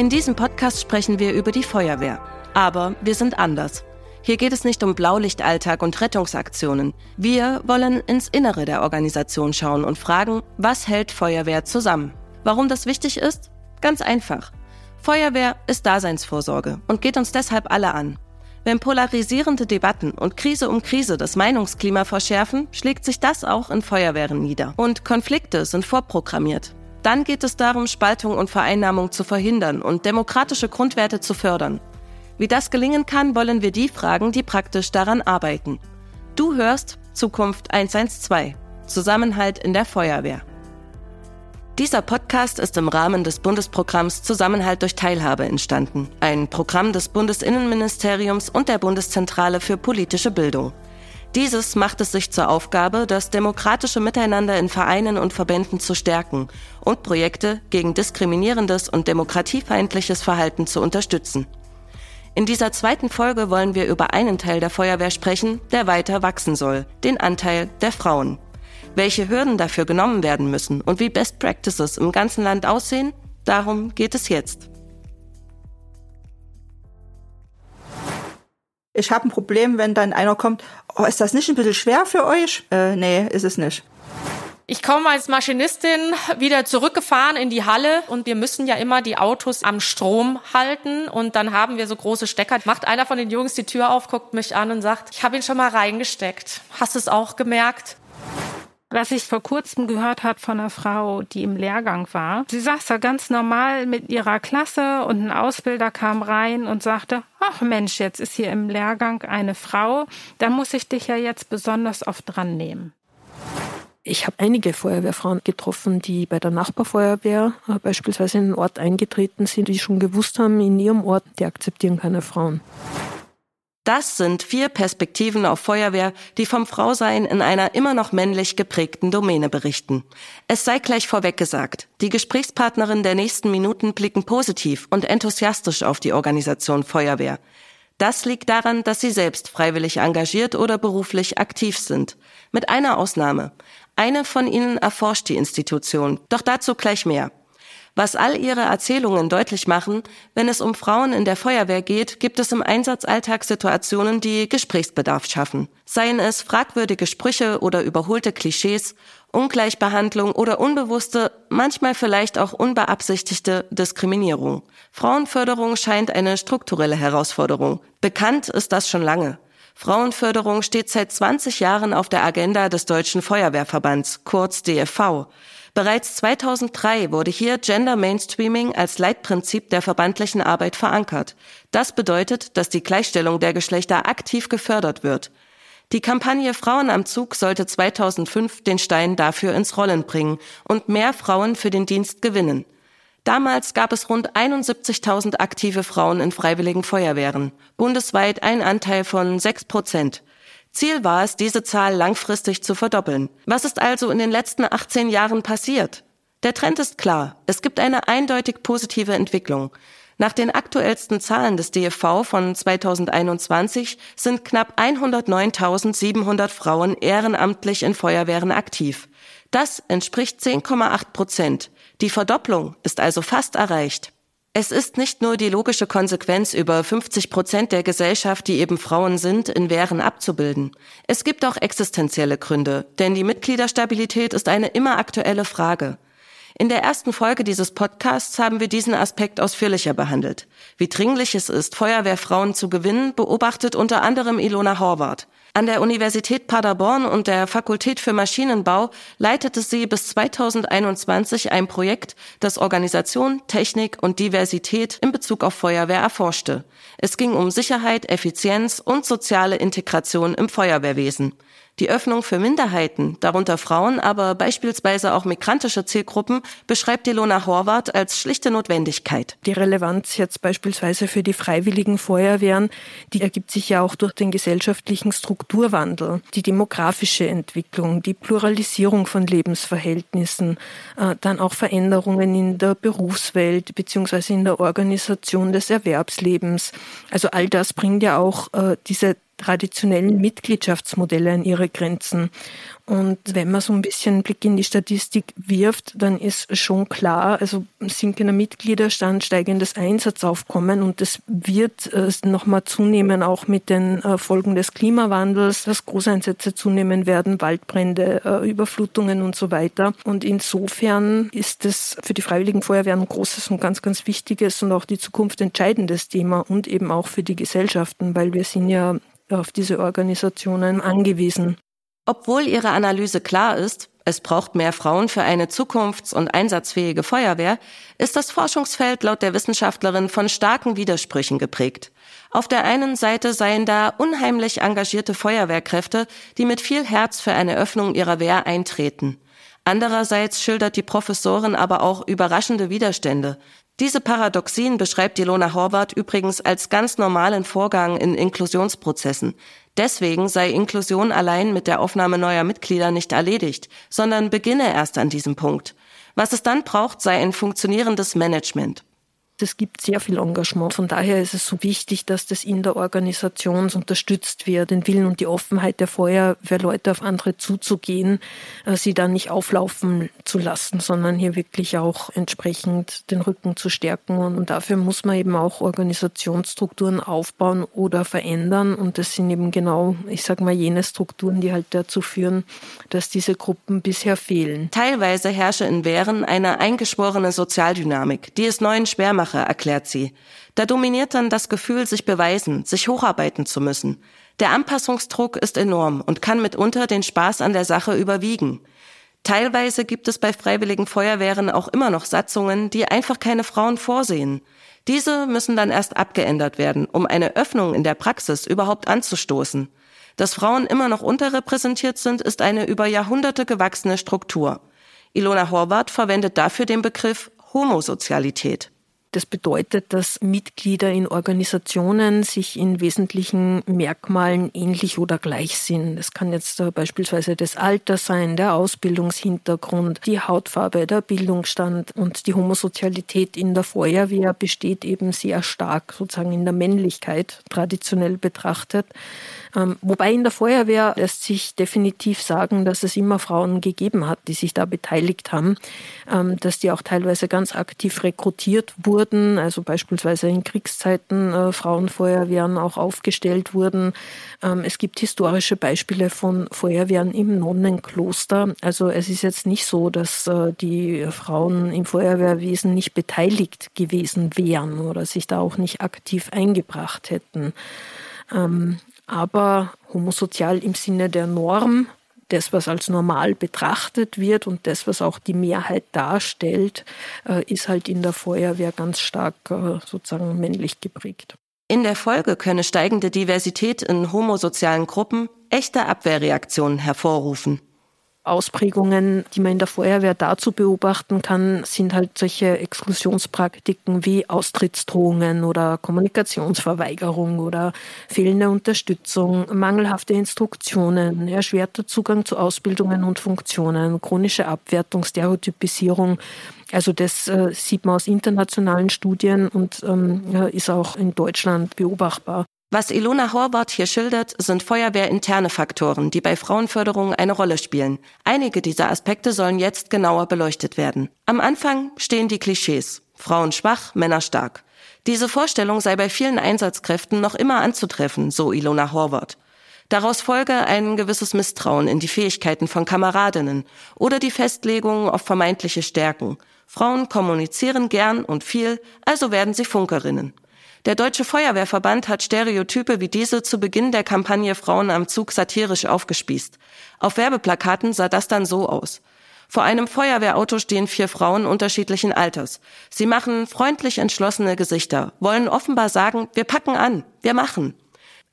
In diesem Podcast sprechen wir über die Feuerwehr. Aber wir sind anders. Hier geht es nicht um Blaulichtalltag und Rettungsaktionen. Wir wollen ins Innere der Organisation schauen und fragen, was hält Feuerwehr zusammen? Warum das wichtig ist? Ganz einfach. Feuerwehr ist Daseinsvorsorge und geht uns deshalb alle an. Wenn polarisierende Debatten und Krise um Krise das Meinungsklima verschärfen, schlägt sich das auch in Feuerwehren nieder. Und Konflikte sind vorprogrammiert. Dann geht es darum, Spaltung und Vereinnahmung zu verhindern und demokratische Grundwerte zu fördern. Wie das gelingen kann, wollen wir die fragen, die praktisch daran arbeiten. Du hörst Zukunft 112. Zusammenhalt in der Feuerwehr. Dieser Podcast ist im Rahmen des Bundesprogramms Zusammenhalt durch Teilhabe entstanden, ein Programm des Bundesinnenministeriums und der Bundeszentrale für politische Bildung. Dieses macht es sich zur Aufgabe, das demokratische Miteinander in Vereinen und Verbänden zu stärken und Projekte gegen diskriminierendes und demokratiefeindliches Verhalten zu unterstützen. In dieser zweiten Folge wollen wir über einen Teil der Feuerwehr sprechen, der weiter wachsen soll, den Anteil der Frauen. Welche Hürden dafür genommen werden müssen und wie Best Practices im ganzen Land aussehen, darum geht es jetzt. Ich habe ein Problem, wenn dann einer kommt, oh, ist das nicht ein bisschen schwer für euch? Äh, nee, ist es nicht. Ich komme als Maschinistin wieder zurückgefahren in die Halle und wir müssen ja immer die Autos am Strom halten und dann haben wir so große Stecker. Macht einer von den Jungs die Tür auf, guckt mich an und sagt, ich habe ihn schon mal reingesteckt. Hast du es auch gemerkt? Was ich vor kurzem gehört habe von einer Frau, die im Lehrgang war. Sie saß da ganz normal mit ihrer Klasse und ein Ausbilder kam rein und sagte, ach Mensch, jetzt ist hier im Lehrgang eine Frau, da muss ich dich ja jetzt besonders oft dran nehmen. Ich habe einige Feuerwehrfrauen getroffen, die bei der Nachbarfeuerwehr äh, beispielsweise in den Ort eingetreten sind, die schon gewusst haben, in ihrem Ort, die akzeptieren keine Frauen. Das sind vier Perspektiven auf Feuerwehr, die vom Frausein in einer immer noch männlich geprägten Domäne berichten. Es sei gleich vorweg gesagt, die Gesprächspartnerinnen der nächsten Minuten blicken positiv und enthusiastisch auf die Organisation Feuerwehr. Das liegt daran, dass sie selbst freiwillig engagiert oder beruflich aktiv sind. Mit einer Ausnahme. Eine von ihnen erforscht die Institution, doch dazu gleich mehr. Was all ihre Erzählungen deutlich machen, wenn es um Frauen in der Feuerwehr geht, gibt es im Einsatzalltag Situationen, die Gesprächsbedarf schaffen. Seien es fragwürdige Sprüche oder überholte Klischees, Ungleichbehandlung oder unbewusste, manchmal vielleicht auch unbeabsichtigte Diskriminierung. Frauenförderung scheint eine strukturelle Herausforderung. Bekannt ist das schon lange. Frauenförderung steht seit 20 Jahren auf der Agenda des Deutschen Feuerwehrverbands, kurz DFV. Bereits 2003 wurde hier Gender Mainstreaming als Leitprinzip der verbandlichen Arbeit verankert. Das bedeutet, dass die Gleichstellung der Geschlechter aktiv gefördert wird. Die Kampagne Frauen am Zug sollte 2005 den Stein dafür ins Rollen bringen und mehr Frauen für den Dienst gewinnen. Damals gab es rund 71.000 aktive Frauen in freiwilligen Feuerwehren, bundesweit ein Anteil von 6 Prozent. Ziel war es, diese Zahl langfristig zu verdoppeln. Was ist also in den letzten 18 Jahren passiert? Der Trend ist klar. Es gibt eine eindeutig positive Entwicklung. Nach den aktuellsten Zahlen des DFV von 2021 sind knapp 109.700 Frauen ehrenamtlich in Feuerwehren aktiv. Das entspricht 10,8 Prozent. Die Verdopplung ist also fast erreicht. Es ist nicht nur die logische Konsequenz, über 50 Prozent der Gesellschaft, die eben Frauen sind, in Wehren abzubilden. Es gibt auch existenzielle Gründe, denn die Mitgliederstabilität ist eine immer aktuelle Frage. In der ersten Folge dieses Podcasts haben wir diesen Aspekt ausführlicher behandelt. Wie dringlich es ist, Feuerwehrfrauen zu gewinnen, beobachtet unter anderem Ilona Horvath. An der Universität Paderborn und der Fakultät für Maschinenbau leitete sie bis 2021 ein Projekt, das Organisation, Technik und Diversität in Bezug auf Feuerwehr erforschte. Es ging um Sicherheit, Effizienz und soziale Integration im Feuerwehrwesen. Die Öffnung für Minderheiten, darunter Frauen, aber beispielsweise auch migrantische Zielgruppen, beschreibt Ilona Horvath als schlichte Notwendigkeit. Die Relevanz jetzt beispielsweise für die freiwilligen Feuerwehren, die ergibt sich ja auch durch den gesellschaftlichen Strukturwandel, die demografische Entwicklung, die Pluralisierung von Lebensverhältnissen, äh, dann auch Veränderungen in der Berufswelt beziehungsweise in der Organisation des Erwerbslebens. Also all das bringt ja auch äh, diese traditionellen Mitgliedschaftsmodelle an ihre Grenzen. Und wenn man so ein bisschen einen Blick in die Statistik wirft, dann ist schon klar, also sinkender Mitgliederstand, steigendes Einsatzaufkommen und das wird äh, nochmal zunehmen, auch mit den äh, Folgen des Klimawandels, dass Großeinsätze zunehmen werden, Waldbrände, äh, Überflutungen und so weiter. Und insofern ist es für die Freiwilligen Feuerwehren ein großes und ganz, ganz wichtiges und auch die Zukunft entscheidendes Thema und eben auch für die Gesellschaften, weil wir sind ja auf diese Organisationen angewiesen. Obwohl ihre Analyse klar ist, es braucht mehr Frauen für eine zukunfts- und einsatzfähige Feuerwehr, ist das Forschungsfeld laut der Wissenschaftlerin von starken Widersprüchen geprägt. Auf der einen Seite seien da unheimlich engagierte Feuerwehrkräfte, die mit viel Herz für eine Öffnung ihrer Wehr eintreten. Andererseits schildert die Professorin aber auch überraschende Widerstände. Diese Paradoxien beschreibt Ilona Horvath übrigens als ganz normalen Vorgang in Inklusionsprozessen. Deswegen sei Inklusion allein mit der Aufnahme neuer Mitglieder nicht erledigt, sondern beginne erst an diesem Punkt. Was es dann braucht, sei ein funktionierendes Management. Es gibt sehr viel Engagement. Von daher ist es so wichtig, dass das in der Organisation unterstützt wird, den Willen und die Offenheit der Feuerwehrleute auf andere zuzugehen, äh, sie dann nicht auflaufen zu lassen, sondern hier wirklich auch entsprechend den Rücken zu stärken. Und dafür muss man eben auch Organisationsstrukturen aufbauen oder verändern. Und das sind eben genau, ich sage mal, jene Strukturen, die halt dazu führen, dass diese Gruppen bisher fehlen. Teilweise herrsche in Wehren eine eingeschworene Sozialdynamik, die es neuen schwer macht, Sache, erklärt sie. Da dominiert dann das Gefühl, sich beweisen, sich hocharbeiten zu müssen. Der Anpassungsdruck ist enorm und kann mitunter den Spaß an der Sache überwiegen. Teilweise gibt es bei freiwilligen Feuerwehren auch immer noch Satzungen, die einfach keine Frauen vorsehen. Diese müssen dann erst abgeändert werden, um eine Öffnung in der Praxis überhaupt anzustoßen. Dass Frauen immer noch unterrepräsentiert sind, ist eine über Jahrhunderte gewachsene Struktur. Ilona Horvath verwendet dafür den Begriff Homosozialität. Das bedeutet, dass Mitglieder in Organisationen sich in wesentlichen Merkmalen ähnlich oder gleich sind. Das kann jetzt beispielsweise das Alter sein, der Ausbildungshintergrund, die Hautfarbe, der Bildungsstand und die Homosozialität in der Feuerwehr besteht eben sehr stark sozusagen in der Männlichkeit traditionell betrachtet. Ähm, wobei in der Feuerwehr lässt sich definitiv sagen, dass es immer Frauen gegeben hat, die sich da beteiligt haben, ähm, dass die auch teilweise ganz aktiv rekrutiert wurden, also beispielsweise in Kriegszeiten äh, Frauenfeuerwehren auch aufgestellt wurden. Ähm, es gibt historische Beispiele von Feuerwehren im Nonnenkloster. Also es ist jetzt nicht so, dass äh, die Frauen im Feuerwehrwesen nicht beteiligt gewesen wären oder sich da auch nicht aktiv eingebracht hätten aber homosozial im Sinne der Norm, das, was als normal betrachtet wird und das, was auch die Mehrheit darstellt, äh, ist halt in der Feuerwehr ganz stark äh, sozusagen männlich geprägt. In der Folge könne steigende Diversität in homosozialen Gruppen echte Abwehrreaktionen hervorrufen. Ausprägungen, die man in der Feuerwehr dazu beobachten kann, sind halt solche Exklusionspraktiken wie Austrittsdrohungen oder Kommunikationsverweigerung oder fehlende Unterstützung, mangelhafte Instruktionen, erschwerter Zugang zu Ausbildungen und Funktionen, chronische Abwertung, Stereotypisierung. Also das äh, sieht man aus internationalen Studien und ähm, ist auch in Deutschland beobachtbar. Was Ilona Horvath hier schildert, sind feuerwehrinterne Faktoren, die bei Frauenförderung eine Rolle spielen. Einige dieser Aspekte sollen jetzt genauer beleuchtet werden. Am Anfang stehen die Klischees. Frauen schwach, Männer stark. Diese Vorstellung sei bei vielen Einsatzkräften noch immer anzutreffen, so Ilona Horvath. Daraus folge ein gewisses Misstrauen in die Fähigkeiten von Kameradinnen oder die Festlegung auf vermeintliche Stärken. Frauen kommunizieren gern und viel, also werden sie Funkerinnen. Der Deutsche Feuerwehrverband hat Stereotype wie diese zu Beginn der Kampagne Frauen am Zug satirisch aufgespießt. Auf Werbeplakaten sah das dann so aus. Vor einem Feuerwehrauto stehen vier Frauen unterschiedlichen Alters. Sie machen freundlich entschlossene Gesichter, wollen offenbar sagen, wir packen an, wir machen.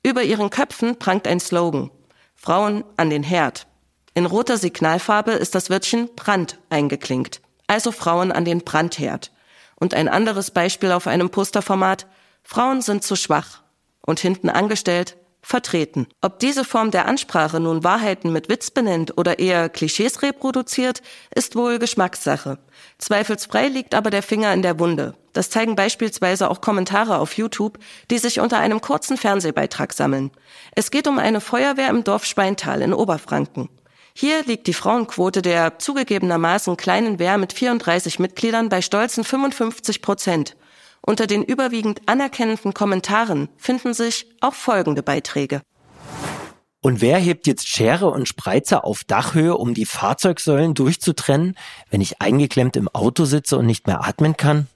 Über ihren Köpfen prangt ein Slogan. Frauen an den Herd. In roter Signalfarbe ist das Wörtchen Brand eingeklinkt. Also Frauen an den Brandherd. Und ein anderes Beispiel auf einem Posterformat. Frauen sind zu schwach und hinten angestellt vertreten. Ob diese Form der Ansprache nun Wahrheiten mit Witz benennt oder eher Klischees reproduziert, ist wohl Geschmackssache. Zweifelsfrei liegt aber der Finger in der Wunde. Das zeigen beispielsweise auch Kommentare auf YouTube, die sich unter einem kurzen Fernsehbeitrag sammeln. Es geht um eine Feuerwehr im Dorf Schweintal in Oberfranken. Hier liegt die Frauenquote der zugegebenermaßen kleinen Wehr mit 34 Mitgliedern bei stolzen 55 Prozent. Unter den überwiegend anerkennenden Kommentaren finden sich auch folgende Beiträge. Und wer hebt jetzt Schere und Spreizer auf Dachhöhe, um die Fahrzeugsäulen durchzutrennen, wenn ich eingeklemmt im Auto sitze und nicht mehr atmen kann?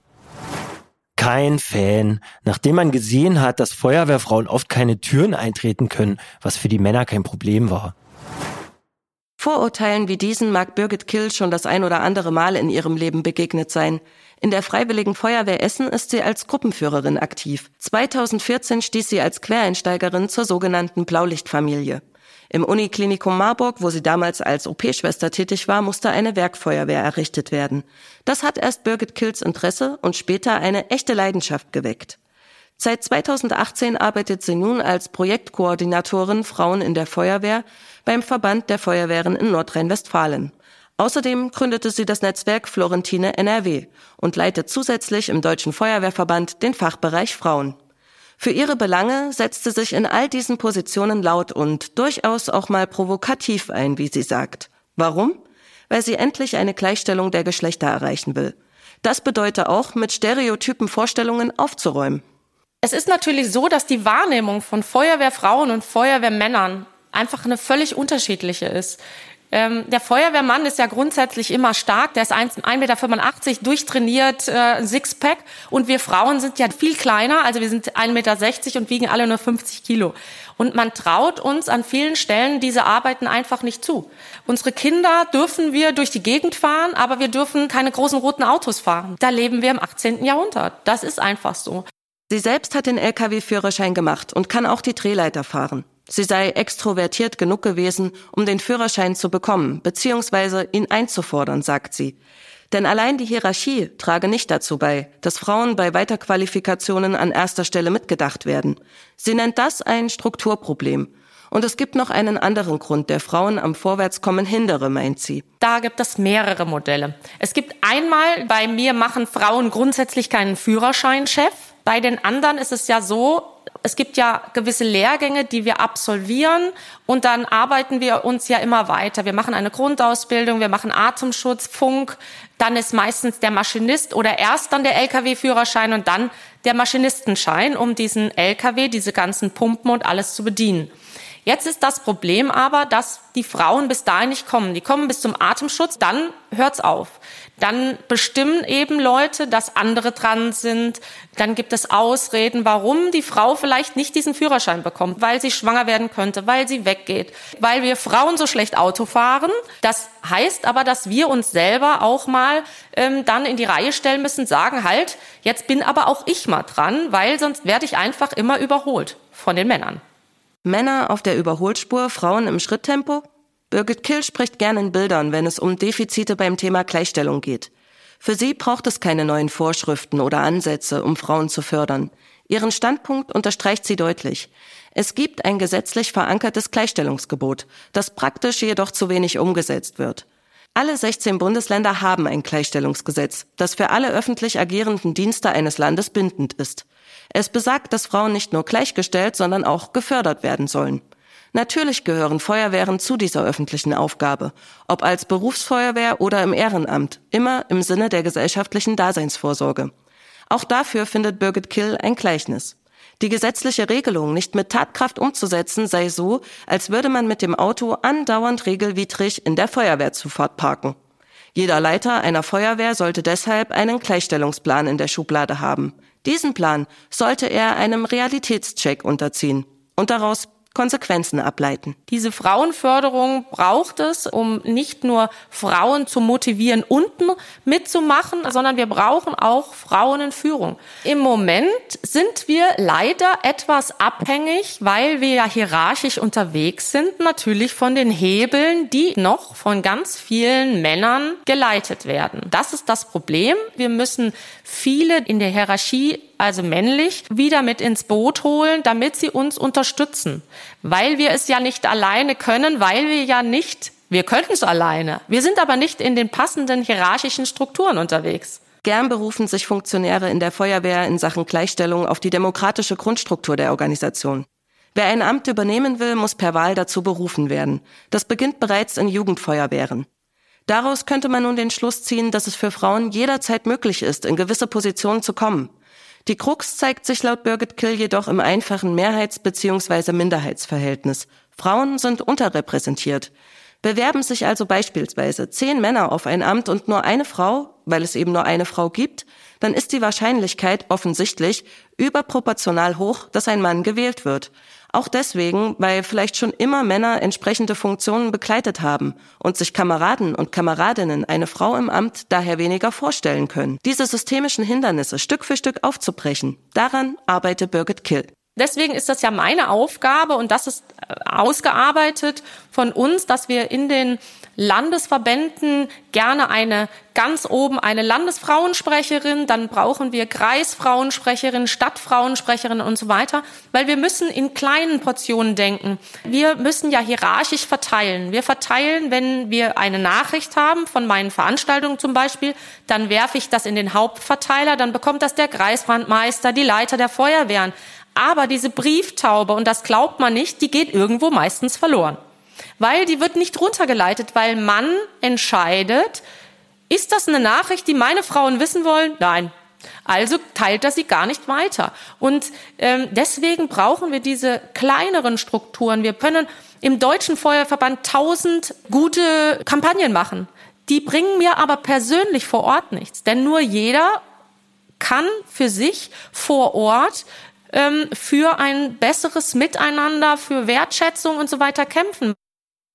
Kein Fan, nachdem man gesehen hat, dass Feuerwehrfrauen oft keine Türen eintreten können, was für die Männer kein Problem war. Vorurteilen wie diesen mag Birgit Kill schon das ein oder andere Mal in ihrem Leben begegnet sein. In der Freiwilligen Feuerwehr Essen ist sie als Gruppenführerin aktiv. 2014 stieß sie als Quereinsteigerin zur sogenannten Blaulichtfamilie. Im Uniklinikum Marburg, wo sie damals als OP-Schwester tätig war, musste eine Werkfeuerwehr errichtet werden. Das hat erst Birgit Kills Interesse und später eine echte Leidenschaft geweckt. Seit 2018 arbeitet sie nun als Projektkoordinatorin Frauen in der Feuerwehr beim Verband der Feuerwehren in Nordrhein-Westfalen. Außerdem gründete sie das Netzwerk Florentine NRW und leitet zusätzlich im Deutschen Feuerwehrverband den Fachbereich Frauen. Für ihre Belange setzt sie sich in all diesen Positionen laut und durchaus auch mal provokativ ein, wie sie sagt. Warum? Weil sie endlich eine Gleichstellung der Geschlechter erreichen will. Das bedeutet auch, mit stereotypen Vorstellungen aufzuräumen. Es ist natürlich so, dass die Wahrnehmung von Feuerwehrfrauen und Feuerwehrmännern einfach eine völlig unterschiedliche ist. Ähm, der Feuerwehrmann ist ja grundsätzlich immer stark, der ist 1,85 Meter, durchtrainiert, äh, Sixpack. Und wir Frauen sind ja viel kleiner, also wir sind 1,60 Meter und wiegen alle nur 50 Kilo. Und man traut uns an vielen Stellen diese Arbeiten einfach nicht zu. Unsere Kinder dürfen wir durch die Gegend fahren, aber wir dürfen keine großen roten Autos fahren. Da leben wir im 18. Jahrhundert. Das ist einfach so. Sie selbst hat den Lkw-Führerschein gemacht und kann auch die Drehleiter fahren. Sie sei extrovertiert genug gewesen, um den Führerschein zu bekommen, beziehungsweise ihn einzufordern, sagt sie. Denn allein die Hierarchie trage nicht dazu bei, dass Frauen bei Weiterqualifikationen an erster Stelle mitgedacht werden. Sie nennt das ein Strukturproblem. Und es gibt noch einen anderen Grund, der Frauen am Vorwärtskommen hindere, meint sie. Da gibt es mehrere Modelle. Es gibt einmal, bei mir machen Frauen grundsätzlich keinen Führerscheinchef. Bei den anderen ist es ja so, es gibt ja gewisse Lehrgänge, die wir absolvieren und dann arbeiten wir uns ja immer weiter. Wir machen eine Grundausbildung, wir machen Atemschutz, Funk, dann ist meistens der Maschinist oder erst dann der Lkw-Führerschein und dann der Maschinistenschein, um diesen Lkw, diese ganzen Pumpen und alles zu bedienen. Jetzt ist das Problem aber, dass die Frauen bis dahin nicht kommen. Die kommen bis zum Atemschutz, dann hört's auf. Dann bestimmen eben Leute, dass andere dran sind. Dann gibt es Ausreden, warum die Frau vielleicht nicht diesen Führerschein bekommt, weil sie schwanger werden könnte, weil sie weggeht, weil wir Frauen so schlecht Auto fahren. Das heißt aber, dass wir uns selber auch mal ähm, dann in die Reihe stellen müssen, sagen halt, jetzt bin aber auch ich mal dran, weil sonst werde ich einfach immer überholt von den Männern. Männer auf der Überholspur, Frauen im Schritttempo? Birgit Kill spricht gern in Bildern, wenn es um Defizite beim Thema Gleichstellung geht. Für sie braucht es keine neuen Vorschriften oder Ansätze, um Frauen zu fördern. Ihren Standpunkt unterstreicht sie deutlich. Es gibt ein gesetzlich verankertes Gleichstellungsgebot, das praktisch jedoch zu wenig umgesetzt wird. Alle 16 Bundesländer haben ein Gleichstellungsgesetz, das für alle öffentlich agierenden Dienste eines Landes bindend ist. Es besagt, dass Frauen nicht nur gleichgestellt, sondern auch gefördert werden sollen. Natürlich gehören Feuerwehren zu dieser öffentlichen Aufgabe, ob als Berufsfeuerwehr oder im Ehrenamt, immer im Sinne der gesellschaftlichen Daseinsvorsorge. Auch dafür findet Birgit Kill ein Gleichnis. Die gesetzliche Regelung nicht mit Tatkraft umzusetzen sei so, als würde man mit dem Auto andauernd regelwidrig in der Feuerwehrzufahrt parken. Jeder Leiter einer Feuerwehr sollte deshalb einen Gleichstellungsplan in der Schublade haben. Diesen Plan sollte er einem Realitätscheck unterziehen und daraus Konsequenzen ableiten. Diese Frauenförderung braucht es, um nicht nur Frauen zu motivieren, unten mitzumachen, sondern wir brauchen auch Frauen in Führung. Im Moment sind wir leider etwas abhängig, weil wir ja hierarchisch unterwegs sind, natürlich von den Hebeln, die noch von ganz vielen Männern geleitet werden. Das ist das Problem. Wir müssen viele in der Hierarchie also männlich, wieder mit ins Boot holen, damit sie uns unterstützen. Weil wir es ja nicht alleine können, weil wir ja nicht, wir könnten es alleine. Wir sind aber nicht in den passenden hierarchischen Strukturen unterwegs. Gern berufen sich Funktionäre in der Feuerwehr in Sachen Gleichstellung auf die demokratische Grundstruktur der Organisation. Wer ein Amt übernehmen will, muss per Wahl dazu berufen werden. Das beginnt bereits in Jugendfeuerwehren. Daraus könnte man nun den Schluss ziehen, dass es für Frauen jederzeit möglich ist, in gewisse Positionen zu kommen. Die Krux zeigt sich laut Birgit Kill jedoch im einfachen Mehrheits- bzw. Minderheitsverhältnis. Frauen sind unterrepräsentiert. Bewerben sich also beispielsweise zehn Männer auf ein Amt und nur eine Frau, weil es eben nur eine Frau gibt, dann ist die Wahrscheinlichkeit offensichtlich überproportional hoch, dass ein Mann gewählt wird. Auch deswegen, weil vielleicht schon immer Männer entsprechende Funktionen begleitet haben und sich Kameraden und Kameradinnen eine Frau im Amt daher weniger vorstellen können. Diese systemischen Hindernisse Stück für Stück aufzubrechen, daran arbeitet Birgit Kill. Deswegen ist das ja meine Aufgabe und das ist äh, ausgearbeitet von uns, dass wir in den Landesverbänden gerne eine ganz oben eine Landesfrauensprecherin, dann brauchen wir Kreisfrauensprecherin, Stadtfrauensprecherin und so weiter, weil wir müssen in kleinen Portionen denken. Wir müssen ja hierarchisch verteilen. Wir verteilen, wenn wir eine Nachricht haben von meinen Veranstaltungen zum Beispiel, dann werfe ich das in den Hauptverteiler, dann bekommt das der Kreisbrandmeister, die Leiter der Feuerwehren. Aber diese Brieftaube, und das glaubt man nicht, die geht irgendwo meistens verloren. Weil die wird nicht runtergeleitet, weil man entscheidet, ist das eine Nachricht, die meine Frauen wissen wollen? Nein. Also teilt er sie gar nicht weiter. Und ähm, deswegen brauchen wir diese kleineren Strukturen. Wir können im Deutschen Feuerverband tausend gute Kampagnen machen. Die bringen mir aber persönlich vor Ort nichts. Denn nur jeder kann für sich vor Ort ähm, für ein besseres Miteinander, für Wertschätzung und so weiter kämpfen.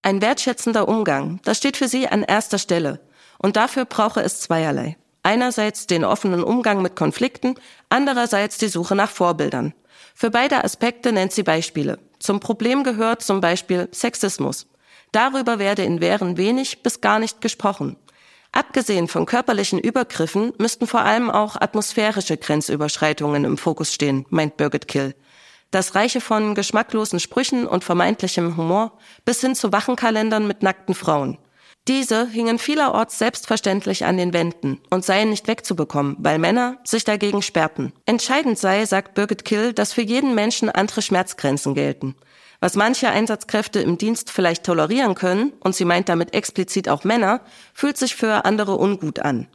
Ein wertschätzender Umgang, das steht für sie an erster Stelle. Und dafür brauche es zweierlei. Einerseits den offenen Umgang mit Konflikten, andererseits die Suche nach Vorbildern. Für beide Aspekte nennt sie Beispiele. Zum Problem gehört zum Beispiel Sexismus. Darüber werde in Wehren wenig bis gar nicht gesprochen. Abgesehen von körperlichen Übergriffen müssten vor allem auch atmosphärische Grenzüberschreitungen im Fokus stehen, meint Birgit Kill. Das reiche von geschmacklosen Sprüchen und vermeintlichem Humor bis hin zu Wachenkalendern mit nackten Frauen. Diese hingen vielerorts selbstverständlich an den Wänden und seien nicht wegzubekommen, weil Männer sich dagegen sperrten. Entscheidend sei, sagt Birgit Kill, dass für jeden Menschen andere Schmerzgrenzen gelten. Was manche Einsatzkräfte im Dienst vielleicht tolerieren können, und sie meint damit explizit auch Männer, fühlt sich für andere ungut an.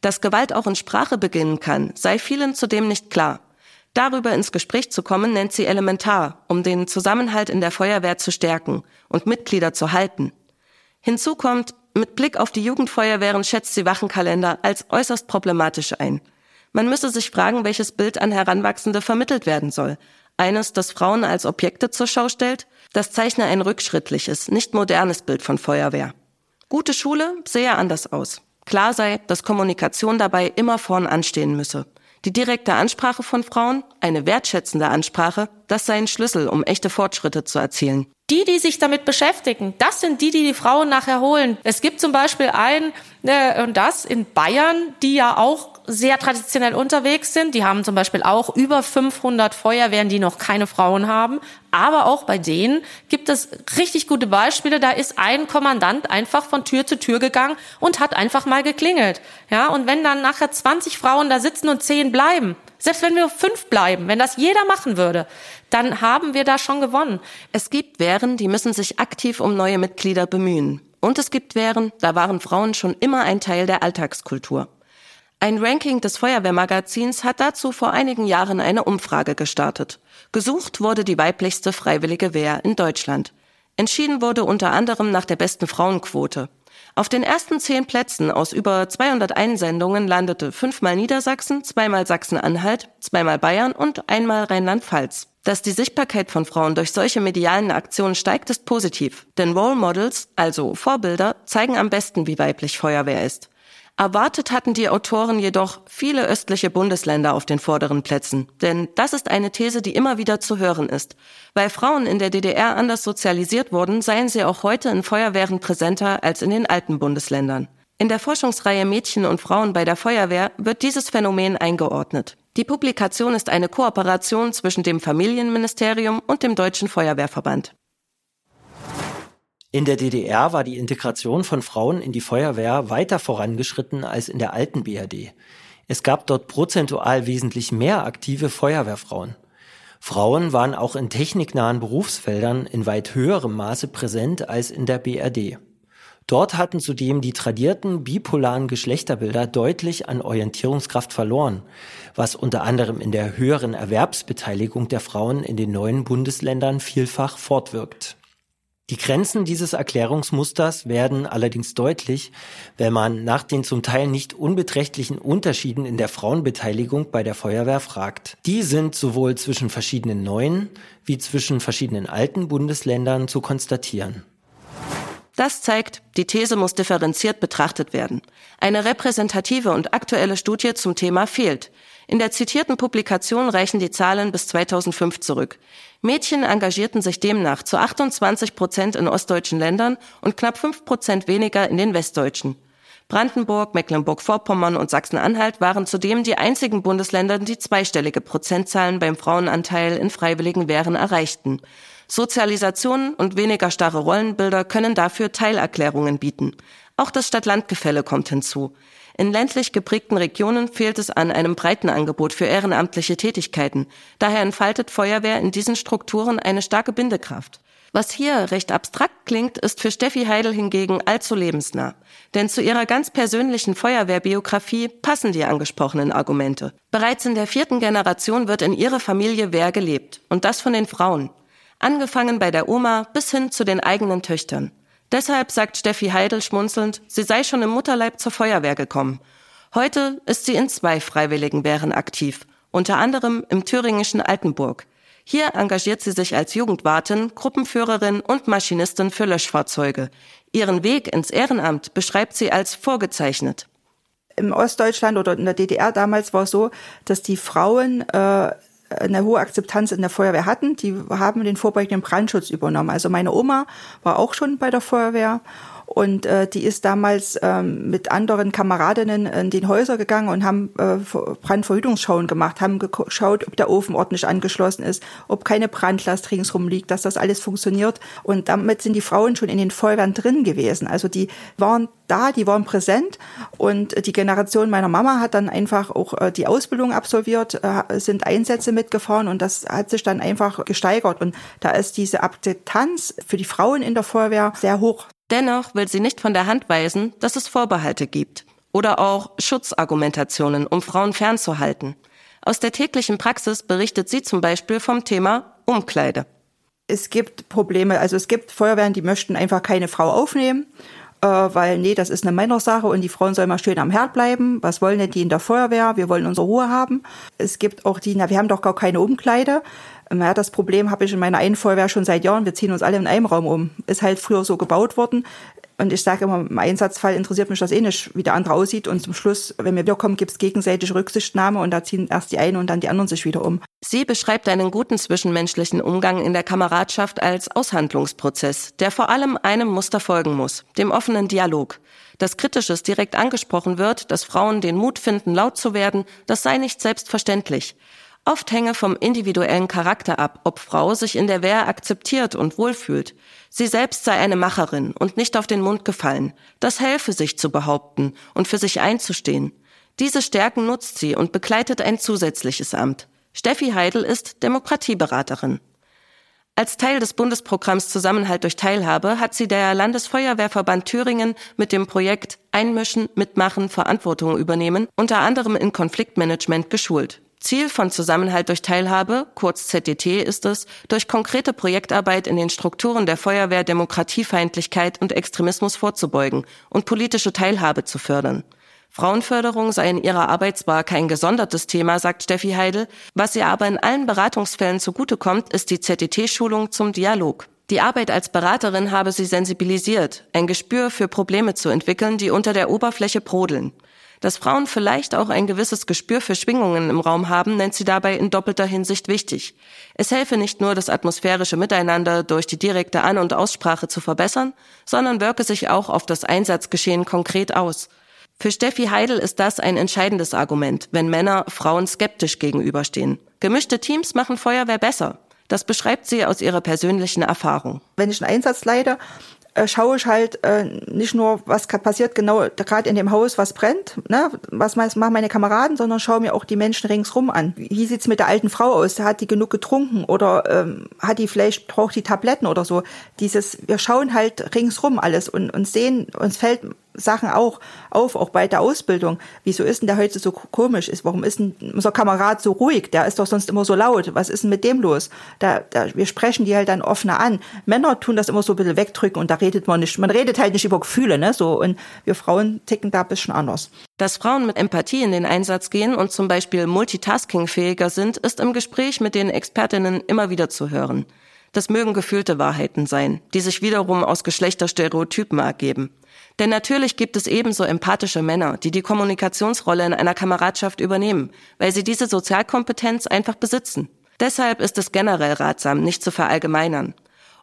Dass Gewalt auch in Sprache beginnen kann, sei vielen zudem nicht klar. Darüber ins Gespräch zu kommen, nennt sie elementar, um den Zusammenhalt in der Feuerwehr zu stärken und Mitglieder zu halten. Hinzu kommt, mit Blick auf die Jugendfeuerwehren schätzt sie Wachenkalender als äußerst problematisch ein. Man müsse sich fragen, welches Bild an Heranwachsende vermittelt werden soll, eines, das Frauen als Objekte zur Schau stellt, das zeichne ein rückschrittliches, nicht modernes Bild von Feuerwehr. Gute Schule sehe anders aus. Klar sei, dass Kommunikation dabei immer vorn anstehen müsse. Die direkte Ansprache von Frauen, eine wertschätzende Ansprache, das sei ein Schlüssel, um echte Fortschritte zu erzielen. Die, die sich damit beschäftigen, das sind die, die die Frauen nachher holen. Es gibt zum Beispiel einen, äh, und das in Bayern, die ja auch sehr traditionell unterwegs sind. Die haben zum Beispiel auch über 500 Feuerwehren, die noch keine Frauen haben. Aber auch bei denen gibt es richtig gute Beispiele. Da ist ein Kommandant einfach von Tür zu Tür gegangen und hat einfach mal geklingelt. Ja, und wenn dann nachher 20 Frauen da sitzen und 10 bleiben, selbst wenn wir fünf bleiben, wenn das jeder machen würde, dann haben wir da schon gewonnen. Es gibt Wehren, die müssen sich aktiv um neue Mitglieder bemühen. Und es gibt Wehren, da waren Frauen schon immer ein Teil der Alltagskultur. Ein Ranking des Feuerwehrmagazins hat dazu vor einigen Jahren eine Umfrage gestartet. Gesucht wurde die weiblichste freiwillige Wehr in Deutschland. Entschieden wurde unter anderem nach der besten Frauenquote. Auf den ersten zehn Plätzen aus über 200 Einsendungen landete fünfmal Niedersachsen, zweimal Sachsen-Anhalt, zweimal Bayern und einmal Rheinland-Pfalz. Dass die Sichtbarkeit von Frauen durch solche medialen Aktionen steigt, ist positiv. Denn Role Models, also Vorbilder, zeigen am besten, wie weiblich Feuerwehr ist. Erwartet hatten die Autoren jedoch viele östliche Bundesländer auf den vorderen Plätzen. Denn das ist eine These, die immer wieder zu hören ist. Weil Frauen in der DDR anders sozialisiert wurden, seien sie auch heute in Feuerwehren präsenter als in den alten Bundesländern. In der Forschungsreihe Mädchen und Frauen bei der Feuerwehr wird dieses Phänomen eingeordnet. Die Publikation ist eine Kooperation zwischen dem Familienministerium und dem Deutschen Feuerwehrverband. In der DDR war die Integration von Frauen in die Feuerwehr weiter vorangeschritten als in der alten BRD. Es gab dort prozentual wesentlich mehr aktive Feuerwehrfrauen. Frauen waren auch in techniknahen Berufsfeldern in weit höherem Maße präsent als in der BRD. Dort hatten zudem die tradierten bipolaren Geschlechterbilder deutlich an Orientierungskraft verloren, was unter anderem in der höheren Erwerbsbeteiligung der Frauen in den neuen Bundesländern vielfach fortwirkt. Die Grenzen dieses Erklärungsmusters werden allerdings deutlich, wenn man nach den zum Teil nicht unbeträchtlichen Unterschieden in der Frauenbeteiligung bei der Feuerwehr fragt. Die sind sowohl zwischen verschiedenen neuen wie zwischen verschiedenen alten Bundesländern zu konstatieren. Das zeigt, die These muss differenziert betrachtet werden. Eine repräsentative und aktuelle Studie zum Thema fehlt. In der zitierten Publikation reichen die Zahlen bis 2005 zurück. Mädchen engagierten sich demnach zu 28 Prozent in ostdeutschen Ländern und knapp 5 Prozent weniger in den westdeutschen. Brandenburg, Mecklenburg-Vorpommern und Sachsen-Anhalt waren zudem die einzigen Bundesländer, die zweistellige Prozentzahlen beim Frauenanteil in freiwilligen Wehren erreichten. Sozialisation und weniger starre Rollenbilder können dafür Teilerklärungen bieten. Auch das Stadt-Land-Gefälle kommt hinzu. In ländlich geprägten Regionen fehlt es an einem breiten Angebot für ehrenamtliche Tätigkeiten. Daher entfaltet Feuerwehr in diesen Strukturen eine starke Bindekraft. Was hier recht abstrakt klingt, ist für Steffi Heidel hingegen allzu lebensnah. Denn zu ihrer ganz persönlichen Feuerwehrbiografie passen die angesprochenen Argumente. Bereits in der vierten Generation wird in ihrer Familie Wehr gelebt. Und das von den Frauen. Angefangen bei der Oma bis hin zu den eigenen Töchtern. Deshalb sagt Steffi Heidel schmunzelnd, sie sei schon im Mutterleib zur Feuerwehr gekommen. Heute ist sie in zwei Freiwilligenwehren aktiv, unter anderem im thüringischen Altenburg. Hier engagiert sie sich als Jugendwartin, Gruppenführerin und Maschinistin für Löschfahrzeuge. Ihren Weg ins Ehrenamt beschreibt sie als vorgezeichnet. Im Ostdeutschland oder in der DDR damals war es so, dass die Frauen äh, eine hohe Akzeptanz in der Feuerwehr hatten. Die haben den vorbeugenden Brandschutz übernommen. Also meine Oma war auch schon bei der Feuerwehr und äh, die ist damals ähm, mit anderen Kameradinnen in den Häuser gegangen und haben äh, Brandverhütungsschauen gemacht, haben geschaut, ob der Ofen ordentlich angeschlossen ist, ob keine Brandlast ringsrum liegt, dass das alles funktioniert. Und damit sind die Frauen schon in den Feuerwehren drin gewesen. Also die waren da, die waren präsent und die Generation meiner Mama hat dann einfach auch äh, die Ausbildung absolviert, äh, sind Einsätze mitgefahren und das hat sich dann einfach gesteigert und da ist diese Akzeptanz für die Frauen in der Feuerwehr sehr hoch. Dennoch will sie nicht von der Hand weisen, dass es Vorbehalte gibt oder auch Schutzargumentationen, um Frauen fernzuhalten. Aus der täglichen Praxis berichtet sie zum Beispiel vom Thema Umkleide. Es gibt Probleme, also es gibt Feuerwehren, die möchten einfach keine Frau aufnehmen äh, weil nee, das ist eine Männersache und die Frauen sollen mal schön am Herd bleiben. Was wollen denn die in der Feuerwehr? Wir wollen unsere Ruhe haben. Es gibt auch die, na, wir haben doch gar keine Umkleide. Ja, das Problem habe ich in meiner einen Feuerwehr schon seit Jahren. Wir ziehen uns alle in einem Raum um. Ist halt früher so gebaut worden. Und ich sage immer, im Einsatzfall interessiert mich das eh nicht, wie der andere aussieht. Und zum Schluss, wenn wir wiederkommen, gibt es gegenseitige Rücksichtnahme und da ziehen erst die einen und dann die anderen sich wieder um. Sie beschreibt einen guten zwischenmenschlichen Umgang in der Kameradschaft als Aushandlungsprozess, der vor allem einem Muster folgen muss, dem offenen Dialog. Dass Kritisches direkt angesprochen wird, dass Frauen den Mut finden, laut zu werden, das sei nicht selbstverständlich. Oft hänge vom individuellen Charakter ab, ob Frau sich in der Wehr akzeptiert und wohlfühlt. Sie selbst sei eine Macherin und nicht auf den Mund gefallen. Das helfe sich zu behaupten und für sich einzustehen. Diese Stärken nutzt sie und begleitet ein zusätzliches Amt. Steffi Heidel ist Demokratieberaterin. Als Teil des Bundesprogramms Zusammenhalt durch Teilhabe hat sie der Landesfeuerwehrverband Thüringen mit dem Projekt Einmischen, Mitmachen, Verantwortung übernehmen unter anderem in Konfliktmanagement geschult. Ziel von Zusammenhalt durch Teilhabe, kurz ZDT, ist es, durch konkrete Projektarbeit in den Strukturen der Feuerwehr Demokratiefeindlichkeit und Extremismus vorzubeugen und politische Teilhabe zu fördern. Frauenförderung sei in ihrer Arbeit zwar kein gesondertes Thema, sagt Steffi Heidel, was ihr aber in allen Beratungsfällen zugutekommt, ist die ZDT-Schulung zum Dialog. Die Arbeit als Beraterin habe sie sensibilisiert, ein Gespür für Probleme zu entwickeln, die unter der Oberfläche brodeln. Dass Frauen vielleicht auch ein gewisses Gespür für Schwingungen im Raum haben, nennt sie dabei in doppelter Hinsicht wichtig. Es helfe nicht nur, das atmosphärische Miteinander durch die direkte An- und Aussprache zu verbessern, sondern wirke sich auch auf das Einsatzgeschehen konkret aus. Für Steffi Heidel ist das ein entscheidendes Argument, wenn Männer Frauen skeptisch gegenüberstehen. Gemischte Teams machen Feuerwehr besser. Das beschreibt sie aus ihrer persönlichen Erfahrung. Wenn ich einen Einsatz leite, äh, schaue ich halt äh, nicht nur, was passiert genau gerade in dem Haus, was brennt, ne, was machen meine Kameraden, sondern schaue mir auch die Menschen ringsrum an. Wie sieht's mit der alten Frau aus? Hat die genug getrunken oder ähm, hat die vielleicht braucht die Tabletten oder so? Dieses, wir schauen halt ringsrum alles und, und sehen, uns fällt Sachen auch auf, auch bei der Ausbildung. Wieso ist denn der heute so komisch? Ist, warum ist denn unser Kamerad so ruhig? Der ist doch sonst immer so laut. Was ist denn mit dem los? Da, da, wir sprechen die halt dann offener an. Männer tun das immer so ein bisschen wegdrücken und da redet man nicht. Man redet halt nicht über Gefühle, ne? So. Und wir Frauen ticken da ein bisschen anders. Dass Frauen mit Empathie in den Einsatz gehen und zum Beispiel multitaskingfähiger sind, ist im Gespräch mit den Expertinnen immer wieder zu hören. Das mögen gefühlte Wahrheiten sein, die sich wiederum aus Geschlechterstereotypen ergeben. Denn natürlich gibt es ebenso empathische Männer, die die Kommunikationsrolle in einer Kameradschaft übernehmen, weil sie diese Sozialkompetenz einfach besitzen. Deshalb ist es generell ratsam, nicht zu verallgemeinern.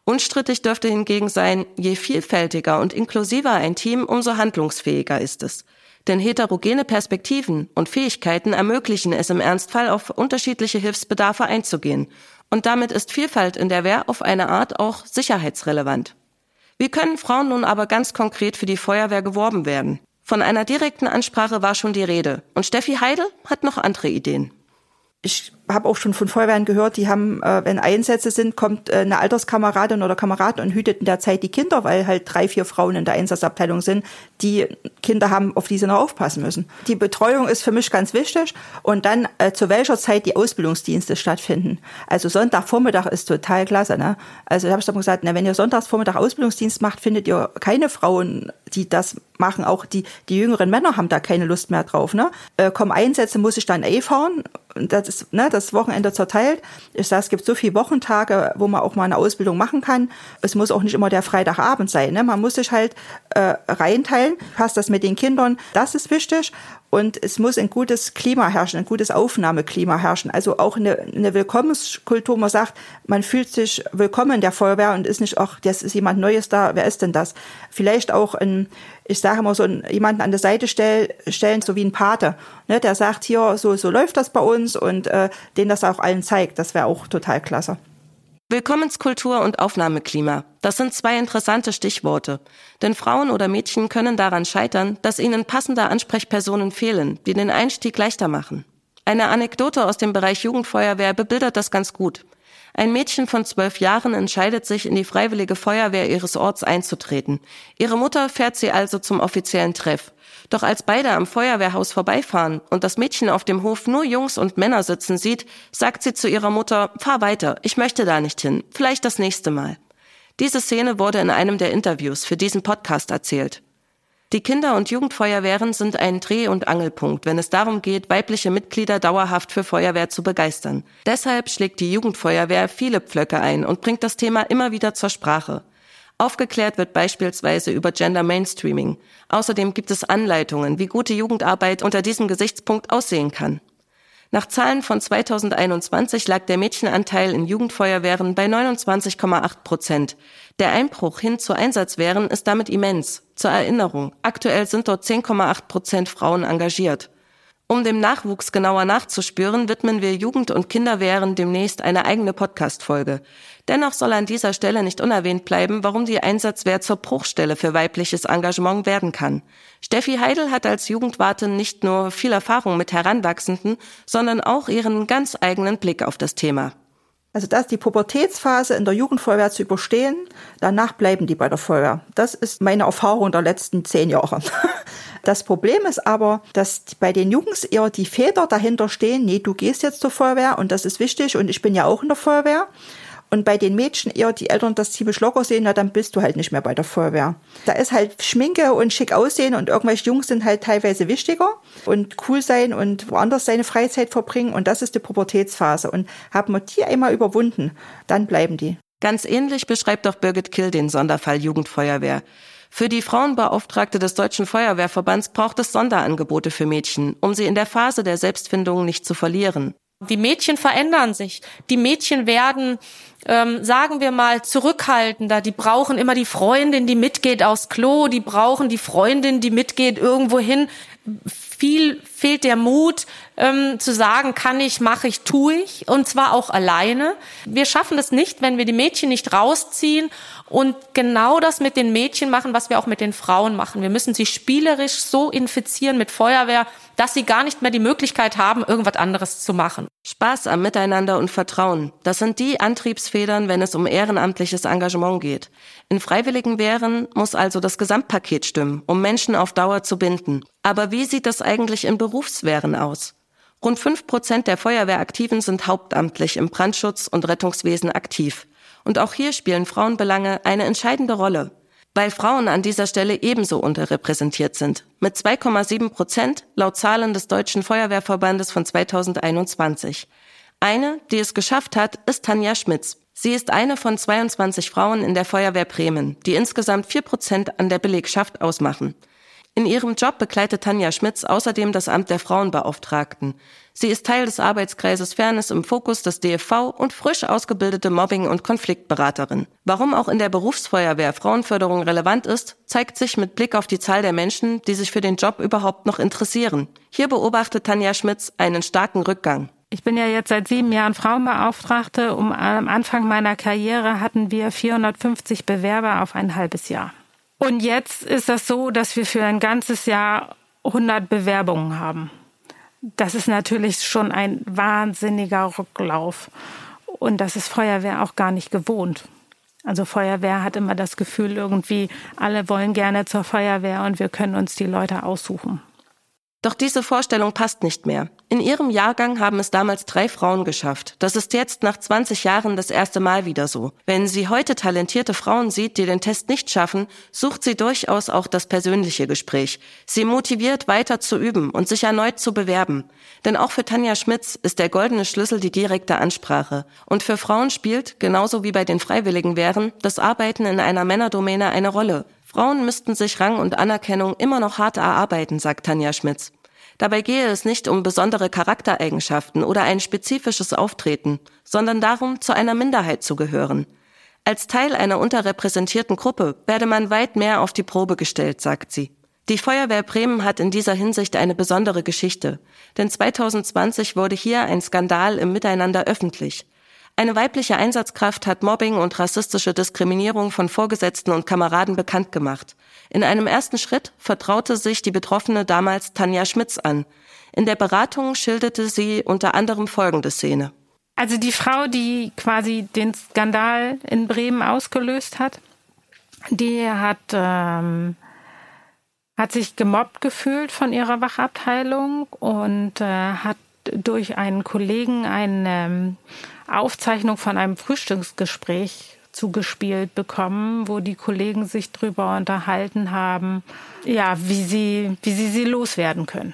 Unstrittig dürfte hingegen sein, je vielfältiger und inklusiver ein Team, umso handlungsfähiger ist es. Denn heterogene Perspektiven und Fähigkeiten ermöglichen es im Ernstfall auf unterschiedliche Hilfsbedarfe einzugehen. Und damit ist Vielfalt in der Wehr auf eine Art auch sicherheitsrelevant. Wie können Frauen nun aber ganz konkret für die Feuerwehr geworben werden? Von einer direkten Ansprache war schon die Rede. Und Steffi Heidel hat noch andere Ideen. Ich habe auch schon von Feuerwehren gehört, die haben, äh, wenn Einsätze sind, kommt äh, eine Alterskameradin oder Kamerad und hütet in der Zeit die Kinder, weil halt drei, vier Frauen in der Einsatzabteilung sind, die Kinder haben, auf die sie noch aufpassen müssen. Die Betreuung ist für mich ganz wichtig und dann äh, zu welcher Zeit die Ausbildungsdienste stattfinden. Also Sonntagvormittag ist total klasse. Ne? Also da habe ich dann gesagt, na, wenn ihr Sonntagsvormittag Ausbildungsdienst macht, findet ihr keine Frauen, die das machen. Auch die, die jüngeren Männer haben da keine Lust mehr drauf. Ne? Äh, kommen Einsätze, muss ich dann eh fahren. Das ist ne, das Wochenende zerteilt. Ich sage, es gibt so viele Wochentage, wo man auch mal eine Ausbildung machen kann. Es muss auch nicht immer der Freitagabend sein. Ne? Man muss sich halt äh, reinteilen. Passt das mit den Kindern? Das ist wichtig. Und es muss ein gutes Klima herrschen, ein gutes Aufnahmeklima herrschen. Also auch eine, eine Willkommenskultur. Man sagt, man fühlt sich willkommen in der Feuerwehr und ist nicht, ach, jetzt ist jemand Neues da, wer ist denn das? Vielleicht auch ein, ich sage immer so, ein, jemanden an der Seite stell, stellen, so wie ein Pate, ne, der sagt, hier, so, so läuft das bei uns und äh, den das auch allen zeigt. Das wäre auch total klasse. Willkommenskultur und Aufnahmeklima. Das sind zwei interessante Stichworte. Denn Frauen oder Mädchen können daran scheitern, dass ihnen passende Ansprechpersonen fehlen, die den Einstieg leichter machen. Eine Anekdote aus dem Bereich Jugendfeuerwehr bebildert das ganz gut. Ein Mädchen von zwölf Jahren entscheidet sich, in die freiwillige Feuerwehr ihres Orts einzutreten. Ihre Mutter fährt sie also zum offiziellen Treff. Doch als beide am Feuerwehrhaus vorbeifahren und das Mädchen auf dem Hof nur Jungs und Männer sitzen sieht, sagt sie zu ihrer Mutter, fahr weiter, ich möchte da nicht hin, vielleicht das nächste Mal. Diese Szene wurde in einem der Interviews für diesen Podcast erzählt. Die Kinder- und Jugendfeuerwehren sind ein Dreh- und Angelpunkt, wenn es darum geht, weibliche Mitglieder dauerhaft für Feuerwehr zu begeistern. Deshalb schlägt die Jugendfeuerwehr viele Pflöcke ein und bringt das Thema immer wieder zur Sprache. Aufgeklärt wird beispielsweise über Gender Mainstreaming. Außerdem gibt es Anleitungen, wie gute Jugendarbeit unter diesem Gesichtspunkt aussehen kann. Nach Zahlen von 2021 lag der Mädchenanteil in Jugendfeuerwehren bei 29,8 Prozent. Der Einbruch hin zu Einsatzwehren ist damit immens. Zur Erinnerung, aktuell sind dort 10,8 Prozent Frauen engagiert. Um dem Nachwuchs genauer nachzuspüren, widmen wir Jugend- und Kinderwehren demnächst eine eigene Podcast-Folge. Dennoch soll an dieser Stelle nicht unerwähnt bleiben, warum die Einsatzwehr zur Bruchstelle für weibliches Engagement werden kann. Steffi Heidel hat als Jugendwarte nicht nur viel Erfahrung mit Heranwachsenden, sondern auch ihren ganz eigenen Blick auf das Thema. Also das, die Pubertätsphase in der Jugendfeuerwehr zu überstehen, danach bleiben die bei der Feuerwehr. Das ist meine Erfahrung der letzten zehn Jahre. Das Problem ist aber, dass bei den Jungs eher die Väter dahinter stehen, nee, du gehst jetzt zur Feuerwehr und das ist wichtig und ich bin ja auch in der Feuerwehr. Und bei den Mädchen eher die Eltern das ziemlich locker sehen, na dann bist du halt nicht mehr bei der Feuerwehr. Da ist halt Schminke und schick aussehen und irgendwelche Jungs sind halt teilweise wichtiger und cool sein und woanders seine Freizeit verbringen und das ist die Pubertätsphase. Und haben wir die einmal überwunden, dann bleiben die. Ganz ähnlich beschreibt auch Birgit Kill den Sonderfall Jugendfeuerwehr. Für die Frauenbeauftragte des Deutschen Feuerwehrverbands braucht es Sonderangebote für Mädchen, um sie in der Phase der Selbstfindung nicht zu verlieren. Die Mädchen verändern sich. Die Mädchen werden, ähm, sagen wir mal, zurückhaltender. Die brauchen immer die Freundin, die mitgeht aufs Klo. Die brauchen die Freundin, die mitgeht irgendwo hin. viel fehlt der Mut, ähm, zu sagen, kann ich, mache ich, tue ich, und zwar auch alleine. Wir schaffen das nicht, wenn wir die Mädchen nicht rausziehen und genau das mit den Mädchen machen, was wir auch mit den Frauen machen. Wir müssen sie spielerisch so infizieren mit Feuerwehr, dass sie gar nicht mehr die Möglichkeit haben, irgendwas anderes zu machen. Spaß am Miteinander und Vertrauen, das sind die Antriebsfedern, wenn es um ehrenamtliches Engagement geht. In freiwilligen Wehren muss also das Gesamtpaket stimmen, um Menschen auf Dauer zu binden. Aber wie sieht das eigentlich in Berufswehren aus? Rund fünf Prozent der Feuerwehraktiven sind hauptamtlich im Brandschutz und Rettungswesen aktiv. Und auch hier spielen Frauenbelange eine entscheidende Rolle, weil Frauen an dieser Stelle ebenso unterrepräsentiert sind. Mit 2,7 Prozent laut Zahlen des Deutschen Feuerwehrverbandes von 2021. Eine, die es geschafft hat, ist Tanja Schmitz. Sie ist eine von 22 Frauen in der Feuerwehr Bremen, die insgesamt 4 Prozent an der Belegschaft ausmachen. In ihrem Job begleitet Tanja Schmitz außerdem das Amt der Frauenbeauftragten. Sie ist Teil des Arbeitskreises Fairness im Fokus des DFV und frisch ausgebildete Mobbing- und Konfliktberaterin. Warum auch in der Berufsfeuerwehr Frauenförderung relevant ist, zeigt sich mit Blick auf die Zahl der Menschen, die sich für den Job überhaupt noch interessieren. Hier beobachtet Tanja Schmitz einen starken Rückgang. Ich bin ja jetzt seit sieben Jahren Frauenbeauftragte. Um, am Anfang meiner Karriere hatten wir 450 Bewerber auf ein halbes Jahr. Und jetzt ist das so, dass wir für ein ganzes Jahr 100 Bewerbungen haben. Das ist natürlich schon ein wahnsinniger Rücklauf. Und das ist Feuerwehr auch gar nicht gewohnt. Also Feuerwehr hat immer das Gefühl, irgendwie alle wollen gerne zur Feuerwehr und wir können uns die Leute aussuchen. Doch diese Vorstellung passt nicht mehr. In ihrem Jahrgang haben es damals drei Frauen geschafft. Das ist jetzt nach 20 Jahren das erste Mal wieder so. Wenn sie heute talentierte Frauen sieht, die den Test nicht schaffen, sucht sie durchaus auch das persönliche Gespräch. Sie motiviert weiter zu üben und sich erneut zu bewerben. Denn auch für Tanja Schmitz ist der goldene Schlüssel die direkte Ansprache. Und für Frauen spielt, genauso wie bei den Freiwilligen wären, das Arbeiten in einer Männerdomäne eine Rolle. Frauen müssten sich Rang und Anerkennung immer noch hart erarbeiten, sagt Tanja Schmitz. Dabei gehe es nicht um besondere Charaktereigenschaften oder ein spezifisches Auftreten, sondern darum, zu einer Minderheit zu gehören. Als Teil einer unterrepräsentierten Gruppe werde man weit mehr auf die Probe gestellt, sagt sie. Die Feuerwehr Bremen hat in dieser Hinsicht eine besondere Geschichte, denn 2020 wurde hier ein Skandal im Miteinander öffentlich. Eine weibliche Einsatzkraft hat Mobbing und rassistische Diskriminierung von Vorgesetzten und Kameraden bekannt gemacht. In einem ersten Schritt vertraute sich die Betroffene damals Tanja Schmitz an. In der Beratung schilderte sie unter anderem folgende Szene. Also die Frau, die quasi den Skandal in Bremen ausgelöst hat, die hat, ähm, hat sich gemobbt gefühlt von ihrer Wachabteilung und äh, hat durch einen Kollegen einen ähm, Aufzeichnung von einem Frühstücksgespräch zugespielt bekommen, wo die Kollegen sich drüber unterhalten haben, ja, wie sie, wie sie sie loswerden können.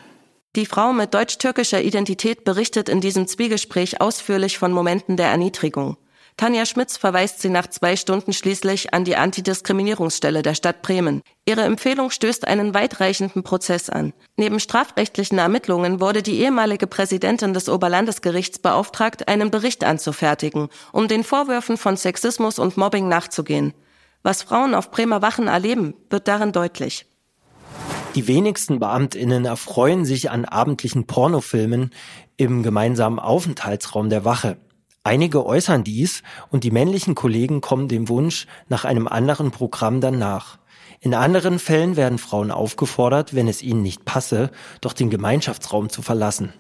Die Frau mit deutsch-türkischer Identität berichtet in diesem Zwiegespräch ausführlich von Momenten der Erniedrigung. Tanja Schmitz verweist sie nach zwei Stunden schließlich an die Antidiskriminierungsstelle der Stadt Bremen. Ihre Empfehlung stößt einen weitreichenden Prozess an. Neben strafrechtlichen Ermittlungen wurde die ehemalige Präsidentin des Oberlandesgerichts beauftragt, einen Bericht anzufertigen, um den Vorwürfen von Sexismus und Mobbing nachzugehen. Was Frauen auf Bremer Wachen erleben, wird darin deutlich. Die wenigsten Beamtinnen erfreuen sich an abendlichen Pornofilmen im gemeinsamen Aufenthaltsraum der Wache. Einige äußern dies und die männlichen Kollegen kommen dem Wunsch nach einem anderen Programm dann nach. In anderen Fällen werden Frauen aufgefordert, wenn es ihnen nicht passe, doch den Gemeinschaftsraum zu verlassen.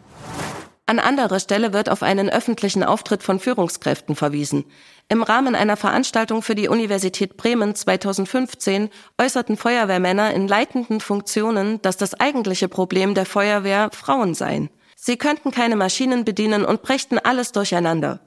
An anderer Stelle wird auf einen öffentlichen Auftritt von Führungskräften verwiesen. Im Rahmen einer Veranstaltung für die Universität Bremen 2015 äußerten Feuerwehrmänner in leitenden Funktionen, dass das eigentliche Problem der Feuerwehr Frauen seien. Sie könnten keine Maschinen bedienen und brächten alles durcheinander.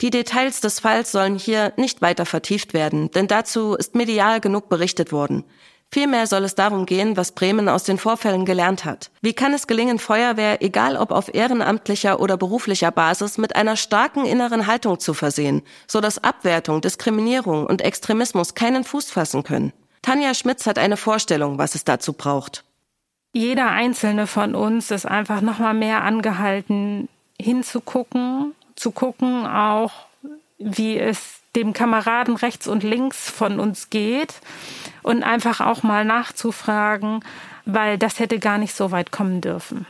Die Details des Falls sollen hier nicht weiter vertieft werden, denn dazu ist medial genug berichtet worden. Vielmehr soll es darum gehen, was Bremen aus den Vorfällen gelernt hat. Wie kann es gelingen, Feuerwehr, egal ob auf ehrenamtlicher oder beruflicher Basis, mit einer starken inneren Haltung zu versehen, so dass Abwertung, Diskriminierung und Extremismus keinen Fuß fassen können? Tanja Schmitz hat eine Vorstellung, was es dazu braucht. Jeder einzelne von uns ist einfach noch mal mehr angehalten, hinzugucken zu gucken, auch wie es dem Kameraden rechts und links von uns geht und einfach auch mal nachzufragen, weil das hätte gar nicht so weit kommen dürfen.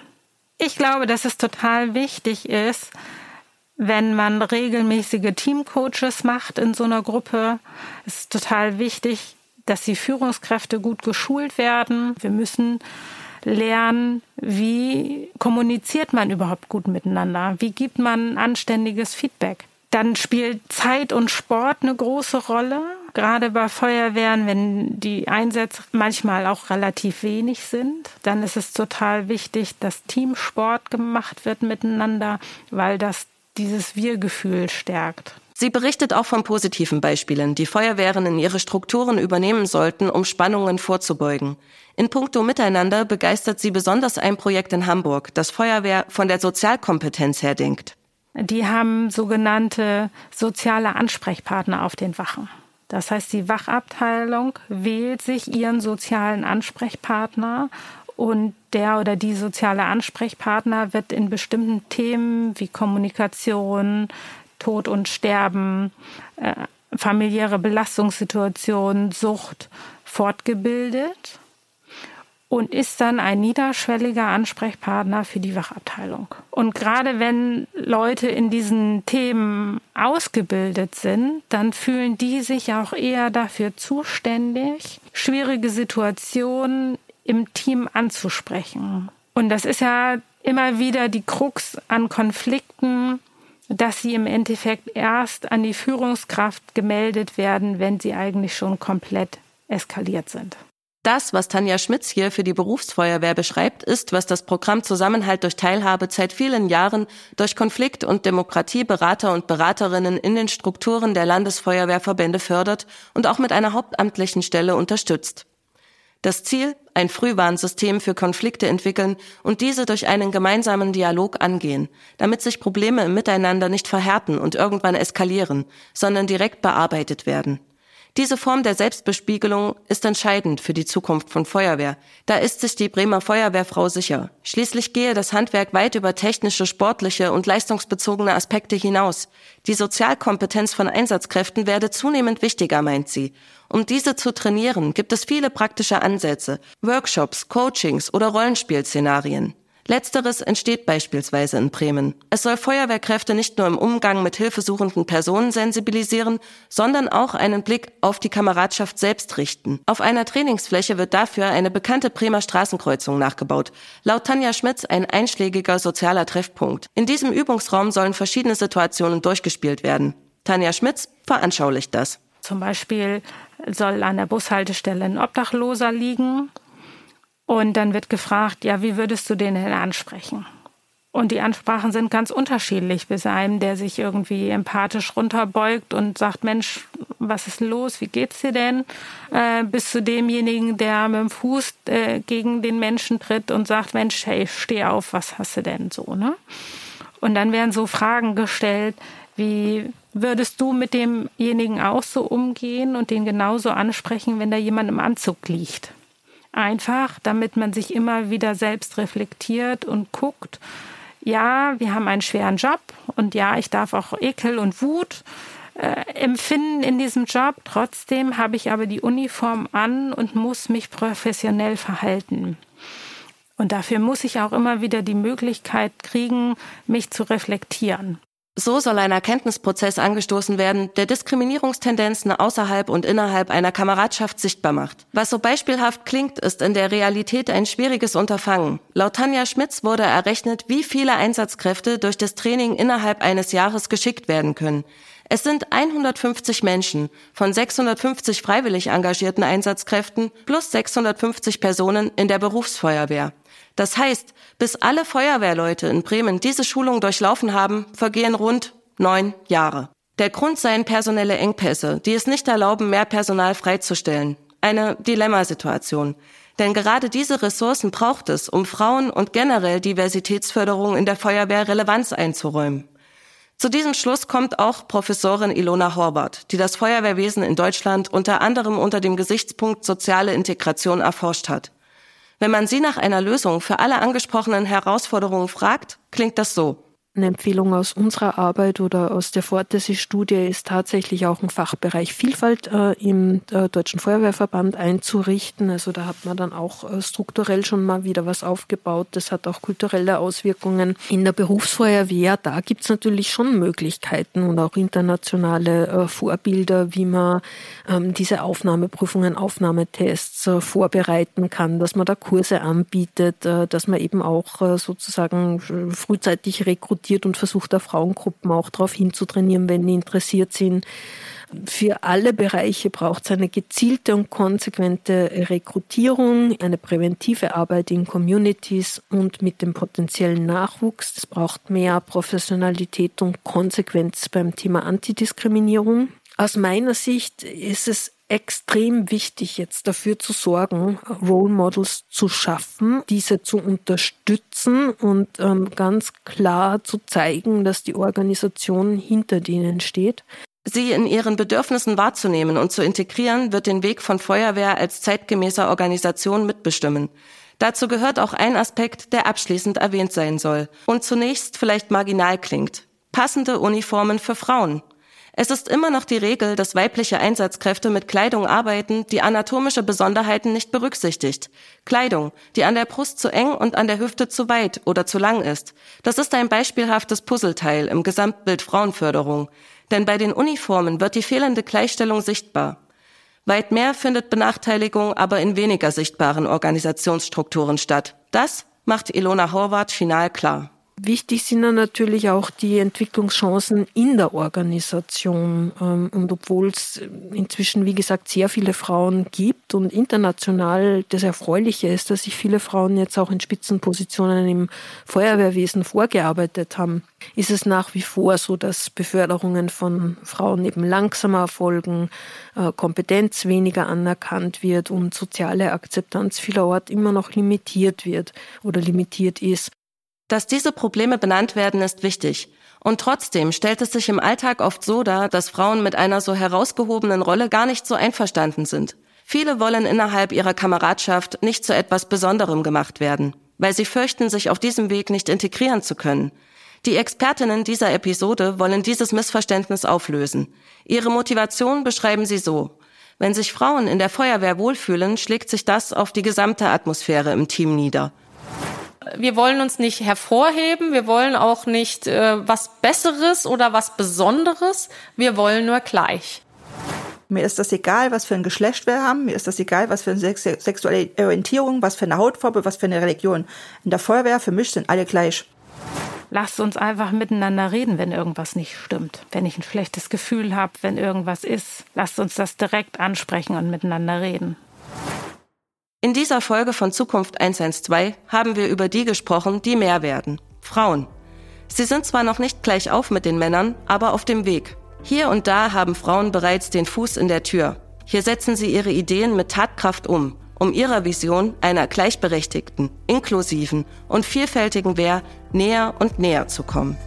Ich glaube, dass es total wichtig ist, wenn man regelmäßige Teamcoaches macht in so einer Gruppe. Es ist total wichtig, dass die Führungskräfte gut geschult werden. Wir müssen lernen, wie kommuniziert man überhaupt gut miteinander? Wie gibt man anständiges Feedback? Dann spielt Zeit und Sport eine große Rolle. Gerade bei Feuerwehren, wenn die Einsätze manchmal auch relativ wenig sind, dann ist es total wichtig, dass Teamsport gemacht wird miteinander, weil das dieses Wir-Gefühl stärkt. Sie berichtet auch von positiven Beispielen, die Feuerwehren in ihre Strukturen übernehmen sollten, um Spannungen vorzubeugen. In puncto Miteinander begeistert sie besonders ein Projekt in Hamburg, das Feuerwehr von der Sozialkompetenz her denkt. Die haben sogenannte soziale Ansprechpartner auf den Wachen. Das heißt, die Wachabteilung wählt sich ihren sozialen Ansprechpartner und der oder die soziale Ansprechpartner wird in bestimmten Themen wie Kommunikation, Tod und Sterben, äh, familiäre Belastungssituationen, Sucht fortgebildet und ist dann ein niederschwelliger Ansprechpartner für die Wachabteilung. Und gerade wenn Leute in diesen Themen ausgebildet sind, dann fühlen die sich auch eher dafür zuständig, schwierige Situationen im Team anzusprechen. Und das ist ja immer wieder die Krux an Konflikten, dass sie im Endeffekt erst an die Führungskraft gemeldet werden, wenn sie eigentlich schon komplett eskaliert sind. Das, was Tanja Schmitz hier für die Berufsfeuerwehr beschreibt, ist, was das Programm Zusammenhalt durch Teilhabe seit vielen Jahren durch Konflikt- und Demokratieberater und Beraterinnen in den Strukturen der Landesfeuerwehrverbände fördert und auch mit einer hauptamtlichen Stelle unterstützt. Das Ziel, ein Frühwarnsystem für Konflikte entwickeln und diese durch einen gemeinsamen Dialog angehen, damit sich Probleme im Miteinander nicht verhärten und irgendwann eskalieren, sondern direkt bearbeitet werden. Diese Form der Selbstbespiegelung ist entscheidend für die Zukunft von Feuerwehr. Da ist sich die Bremer Feuerwehrfrau sicher. Schließlich gehe das Handwerk weit über technische, sportliche und leistungsbezogene Aspekte hinaus. Die Sozialkompetenz von Einsatzkräften werde zunehmend wichtiger, meint sie. Um diese zu trainieren, gibt es viele praktische Ansätze, Workshops, Coachings oder Rollenspielszenarien. Letzteres entsteht beispielsweise in Bremen. Es soll Feuerwehrkräfte nicht nur im Umgang mit hilfesuchenden Personen sensibilisieren, sondern auch einen Blick auf die Kameradschaft selbst richten. Auf einer Trainingsfläche wird dafür eine bekannte Bremer Straßenkreuzung nachgebaut. Laut Tanja Schmitz ein einschlägiger sozialer Treffpunkt. In diesem Übungsraum sollen verschiedene Situationen durchgespielt werden. Tanja Schmitz veranschaulicht das. Zum Beispiel soll an der Bushaltestelle ein Obdachloser liegen und dann wird gefragt, ja, wie würdest du den denn ansprechen? Und die Ansprachen sind ganz unterschiedlich. Bis einem, der sich irgendwie empathisch runterbeugt und sagt, Mensch, was ist los? Wie geht's dir denn? Äh, bis zu demjenigen, der mit dem Fuß äh, gegen den Menschen tritt und sagt, Mensch, hey, steh auf, was hast du denn so, ne? Und dann werden so Fragen gestellt, wie würdest du mit demjenigen auch so umgehen und den genauso ansprechen, wenn da jemand im Anzug liegt? Einfach, damit man sich immer wieder selbst reflektiert und guckt, ja, wir haben einen schweren Job und ja, ich darf auch Ekel und Wut äh, empfinden in diesem Job. Trotzdem habe ich aber die Uniform an und muss mich professionell verhalten. Und dafür muss ich auch immer wieder die Möglichkeit kriegen, mich zu reflektieren. So soll ein Erkenntnisprozess angestoßen werden, der Diskriminierungstendenzen außerhalb und innerhalb einer Kameradschaft sichtbar macht. Was so beispielhaft klingt, ist in der Realität ein schwieriges Unterfangen. Laut Tanja Schmitz wurde errechnet, wie viele Einsatzkräfte durch das Training innerhalb eines Jahres geschickt werden können. Es sind 150 Menschen von 650 freiwillig engagierten Einsatzkräften plus 650 Personen in der Berufsfeuerwehr. Das heißt, bis alle Feuerwehrleute in Bremen diese Schulung durchlaufen haben, vergehen rund neun Jahre. Der Grund seien personelle Engpässe, die es nicht erlauben, mehr Personal freizustellen. Eine Dilemmasituation. Denn gerade diese Ressourcen braucht es, um Frauen und generell Diversitätsförderung in der Feuerwehr Relevanz einzuräumen. Zu diesem Schluss kommt auch Professorin Ilona Horvath, die das Feuerwehrwesen in Deutschland unter anderem unter dem Gesichtspunkt soziale Integration erforscht hat. Wenn man sie nach einer Lösung für alle angesprochenen Herausforderungen fragt, klingt das so. Eine Empfehlung aus unserer Arbeit oder aus der Fortesi-Studie ist tatsächlich auch ein Fachbereich Vielfalt äh, im äh, Deutschen Feuerwehrverband einzurichten. Also da hat man dann auch äh, strukturell schon mal wieder was aufgebaut. Das hat auch kulturelle Auswirkungen. In der Berufsfeuerwehr, da gibt es natürlich schon Möglichkeiten und auch internationale äh, Vorbilder, wie man ähm, diese Aufnahmeprüfungen, Aufnahmetests äh, vorbereiten kann, dass man da Kurse anbietet, äh, dass man eben auch sozusagen frühzeitig rekrutiert rekrutiert und versucht da Frauengruppen auch darauf hinzutrainieren, wenn die interessiert sind. Für alle Bereiche braucht es eine gezielte und konsequente Rekrutierung, eine präventive Arbeit in Communities und mit dem potenziellen Nachwuchs. Es braucht mehr Professionalität und Konsequenz beim Thema Antidiskriminierung. Aus meiner Sicht ist es extrem wichtig, jetzt dafür zu sorgen, Role Models zu schaffen, diese zu unterstützen und ähm, ganz klar zu zeigen, dass die Organisation hinter denen steht. Sie in ihren Bedürfnissen wahrzunehmen und zu integrieren, wird den Weg von Feuerwehr als zeitgemäßer Organisation mitbestimmen. Dazu gehört auch ein Aspekt, der abschließend erwähnt sein soll und zunächst vielleicht marginal klingt. Passende Uniformen für Frauen. Es ist immer noch die Regel, dass weibliche Einsatzkräfte mit Kleidung arbeiten, die anatomische Besonderheiten nicht berücksichtigt. Kleidung, die an der Brust zu eng und an der Hüfte zu weit oder zu lang ist. Das ist ein beispielhaftes Puzzleteil im Gesamtbild Frauenförderung. Denn bei den Uniformen wird die fehlende Gleichstellung sichtbar. Weit mehr findet Benachteiligung aber in weniger sichtbaren Organisationsstrukturen statt. Das macht Ilona Horvath final klar. Wichtig sind dann natürlich auch die Entwicklungschancen in der Organisation. Ähm, und obwohl es inzwischen, wie gesagt, sehr viele Frauen gibt und international das Erfreuliche ist, dass sich viele Frauen jetzt auch in Spitzenpositionen im Feuerwehrwesen vorgearbeitet haben, ist es nach wie vor so, dass Beförderungen von Frauen eben langsamer erfolgen, äh, Kompetenz weniger anerkannt wird und soziale Akzeptanz vielerorts immer noch limitiert wird oder limitiert ist. Dass diese Probleme benannt werden, ist wichtig. Und trotzdem stellt es sich im Alltag oft so dar, dass Frauen mit einer so herausgehobenen Rolle gar nicht so einverstanden sind. Viele wollen innerhalb ihrer Kameradschaft nicht zu etwas Besonderem gemacht werden, weil sie fürchten, sich auf diesem Weg nicht integrieren zu können. Die Expertinnen dieser Episode wollen dieses Missverständnis auflösen. Ihre Motivation beschreiben sie so. Wenn sich Frauen in der Feuerwehr wohlfühlen, schlägt sich das auf die gesamte Atmosphäre im Team nieder wir wollen uns nicht hervorheben, wir wollen auch nicht äh, was Besseres oder was Besonderes, wir wollen nur gleich. Mir ist das egal, was für ein Geschlecht wir haben. Mir ist das egal, was für eine sexuelle Orientierung, was für eine Hautfarbe, was für eine Religion. In der Feuerwehr, für mich sind alle gleich. Lasst uns einfach miteinander reden, wenn irgendwas nicht stimmt. Wenn ich ein schlechtes Gefühl habe, wenn irgendwas ist. Lasst uns das direkt ansprechen und miteinander reden. In dieser Folge von Zukunft 112 haben wir über die gesprochen, die mehr werden. Frauen. Sie sind zwar noch nicht gleich auf mit den Männern, aber auf dem Weg. Hier und da haben Frauen bereits den Fuß in der Tür. Hier setzen sie ihre Ideen mit Tatkraft um, um ihrer Vision einer gleichberechtigten, inklusiven und vielfältigen Wehr näher und näher zu kommen.